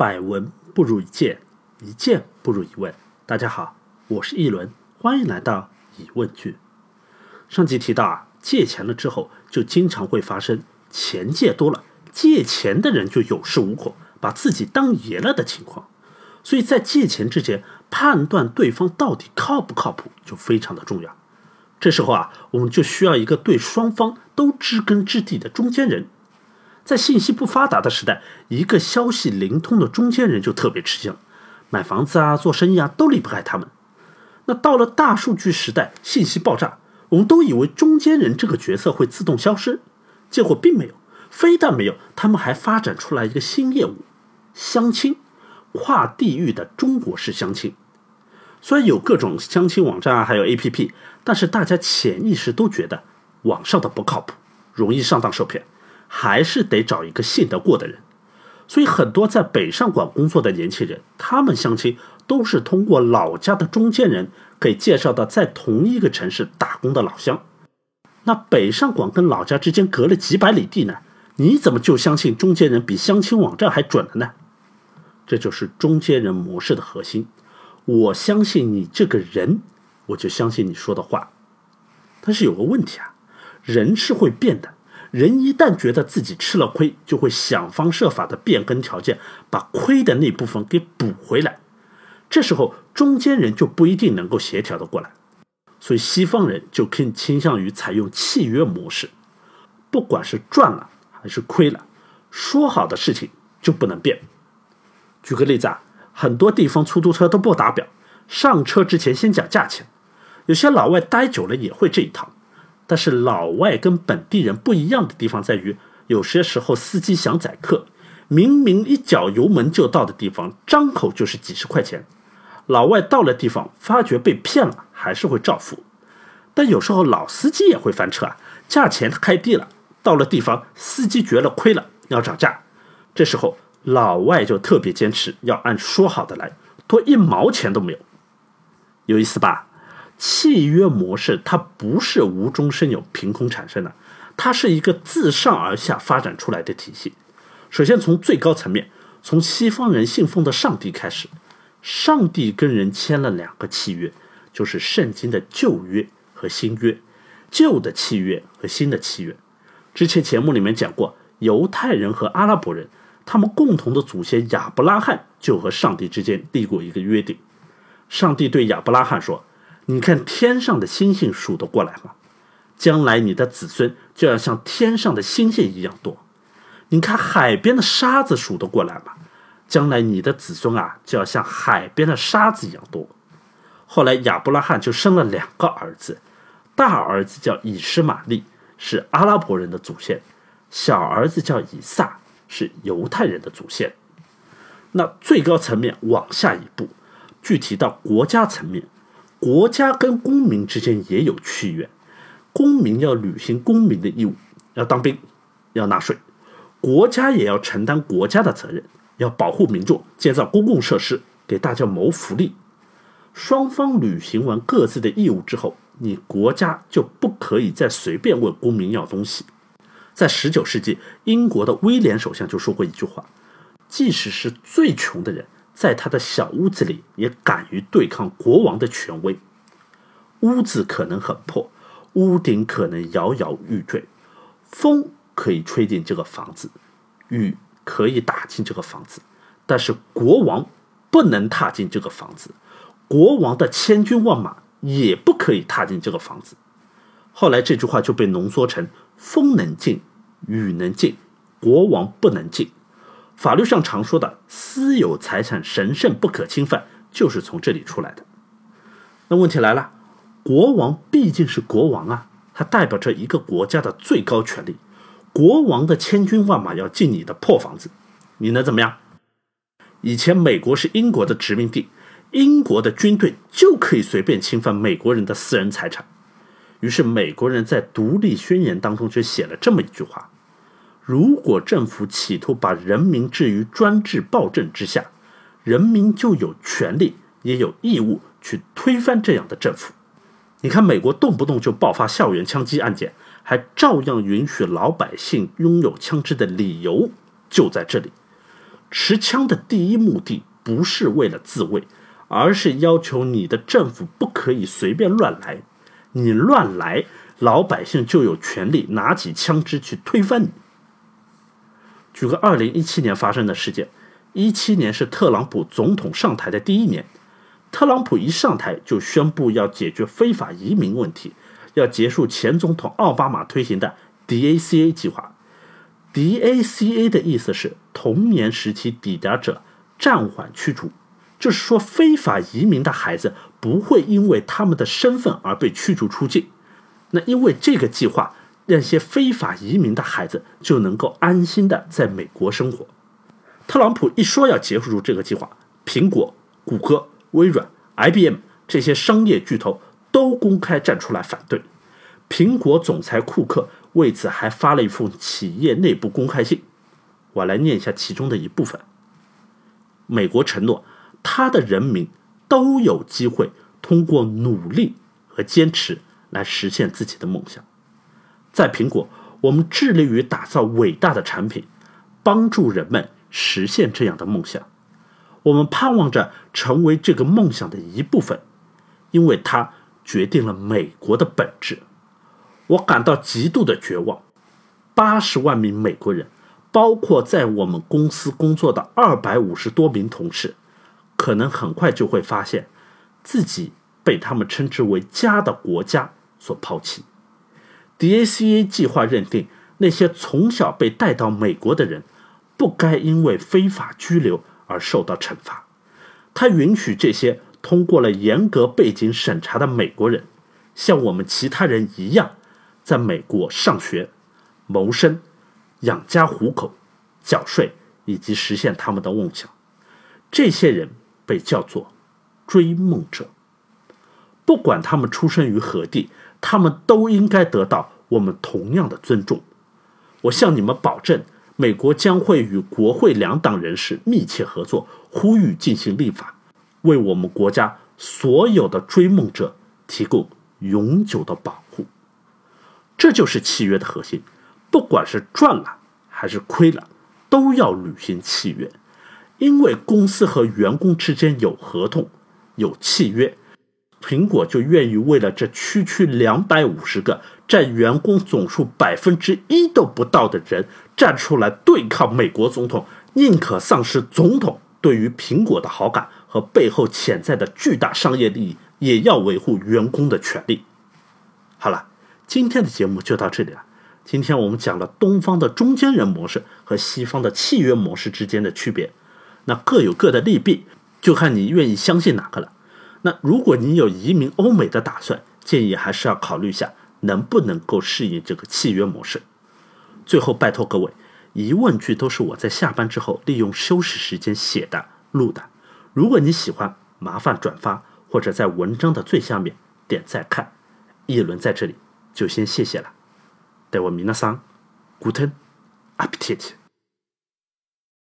百闻不如一见，一见不如一问。大家好，我是一轮，欢迎来到疑问句。上集提到啊，借钱了之后，就经常会发生钱借多了，借钱的人就有恃无恐，把自己当爷了的情况。所以在借钱之前，判断对方到底靠不靠谱就非常的重要。这时候啊，我们就需要一个对双方都知根知底的中间人。在信息不发达的时代，一个消息灵通的中间人就特别吃香，买房子啊、做生意啊都离不开他们。那到了大数据时代，信息爆炸，我们都以为中间人这个角色会自动消失，结果并没有。非但没有，他们还发展出来一个新业务——相亲，跨地域的中国式相亲。虽然有各种相亲网站啊，还有 APP，但是大家潜意识都觉得网上的不靠谱，容易上当受骗。还是得找一个信得过的人，所以很多在北上广工作的年轻人，他们相亲都是通过老家的中间人给介绍到在同一个城市打工的老乡。那北上广跟老家之间隔了几百里地呢？你怎么就相信中间人比相亲网站还准了呢？这就是中间人模式的核心。我相信你这个人，我就相信你说的话。但是有个问题啊，人是会变的。人一旦觉得自己吃了亏，就会想方设法的变更条件，把亏的那部分给补回来。这时候中间人就不一定能够协调的过来，所以西方人就更倾向于采用契约模式，不管是赚了还是亏了，说好的事情就不能变。举个例子啊，很多地方出租车都不打表，上车之前先讲价钱，有些老外待久了也会这一套。但是老外跟本地人不一样的地方在于，有些时候司机想宰客，明明一脚油门就到的地方，张口就是几十块钱。老外到了地方，发觉被骗了，还是会照付。但有时候老司机也会翻车啊，价钱开低了，到了地方，司机觉了亏了，要涨价。这时候老外就特别坚持要按说好的来，多一毛钱都没有。有意思吧？契约模式它不是无中生有、凭空产生的，它是一个自上而下发展出来的体系。首先从最高层面，从西方人信奉的上帝开始，上帝跟人签了两个契约，就是圣经的旧约和新约，旧的契约和新的契约。之前节目里面讲过，犹太人和阿拉伯人，他们共同的祖先亚伯拉罕就和上帝之间立过一个约定，上帝对亚伯拉罕说。你看天上的星星数得过来吗？将来你的子孙就要像天上的星星一样多。你看海边的沙子数得过来吗？将来你的子孙啊就要像海边的沙子一样多。后来亚伯拉罕就生了两个儿子，大儿子叫以实玛利，是阿拉伯人的祖先；小儿子叫以撒，是犹太人的祖先。那最高层面往下一步，具体到国家层面。国家跟公民之间也有契约，公民要履行公民的义务，要当兵，要纳税；国家也要承担国家的责任，要保护民众，建造公共设施，给大家谋福利。双方履行完各自的义务之后，你国家就不可以再随便问公民要东西。在十九世纪，英国的威廉首相就说过一句话：“即使是最穷的人。”在他的小屋子里，也敢于对抗国王的权威。屋子可能很破，屋顶可能摇摇欲坠，风可以吹进这个房子，雨可以打进这个房子，但是国王不能踏进这个房子，国王的千军万马也不可以踏进这个房子。后来这句话就被浓缩成：风能进，雨能进，国王不能进。法律上常说的私有财产神圣不可侵犯，就是从这里出来的。那问题来了，国王毕竟是国王啊，他代表着一个国家的最高权力。国王的千军万马要进你的破房子，你能怎么样？以前美国是英国的殖民地，英国的军队就可以随便侵犯美国人的私人财产。于是美国人在独立宣言当中就写了这么一句话。如果政府企图把人民置于专制暴政之下，人民就有权利也有义务去推翻这样的政府。你看，美国动不动就爆发校园枪击案件，还照样允许老百姓拥有枪支的理由就在这里。持枪的第一目的不是为了自卫，而是要求你的政府不可以随便乱来。你乱来，老百姓就有权利拿起枪支去推翻你。举个二零一七年发生的事件，一七年是特朗普总统上台的第一年，特朗普一上台就宣布要解决非法移民问题，要结束前总统奥巴马推行的 DACA 计划。DACA 的意思是童年时期抵达者暂缓驱逐，就是说非法移民的孩子不会因为他们的身份而被驱逐出境。那因为这个计划，那些非法移民的孩子就能够安心的在美国生活。特朗普一说要结束这个计划，苹果、谷歌、微软、IBM 这些商业巨头都公开站出来反对。苹果总裁库克。为此还发了一封企业内部公开信，我来念一下其中的一部分。美国承诺，他的人民都有机会通过努力和坚持来实现自己的梦想。在苹果，我们致力于打造伟大的产品，帮助人们实现这样的梦想。我们盼望着成为这个梦想的一部分，因为它决定了美国的本质。我感到极度的绝望。八十万名美国人，包括在我们公司工作的二百五十多名同事，可能很快就会发现，自己被他们称之为家的国家所抛弃。DACA 计划认定，那些从小被带到美国的人，不该因为非法拘留而受到惩罚。他允许这些通过了严格背景审查的美国人，像我们其他人一样。在美国上学、谋生、养家糊口、缴税以及实现他们的梦想，这些人被叫做追梦者。不管他们出生于何地，他们都应该得到我们同样的尊重。我向你们保证，美国将会与国会两党人士密切合作，呼吁进行立法，为我们国家所有的追梦者提供永久的保护。这就是契约的核心，不管是赚了还是亏了，都要履行契约，因为公司和员工之间有合同、有契约，苹果就愿意为了这区区两百五十个占员工总数百分之一都不到的人站出来对抗美国总统，宁可丧失总统对于苹果的好感和背后潜在的巨大商业利益，也要维护员工的权利。好了。今天的节目就到这里了。今天我们讲了东方的中间人模式和西方的契约模式之间的区别，那各有各的利弊，就看你愿意相信哪个了。那如果你有移民欧美的打算，建议还是要考虑一下能不能够适应这个契约模式。最后拜托各位，疑问句都是我在下班之后利用休息时间写的录的。如果你喜欢，麻烦转发或者在文章的最下面点赞看。一轮在这里。就先谢谢了，待我明了桑，Guten Appetit。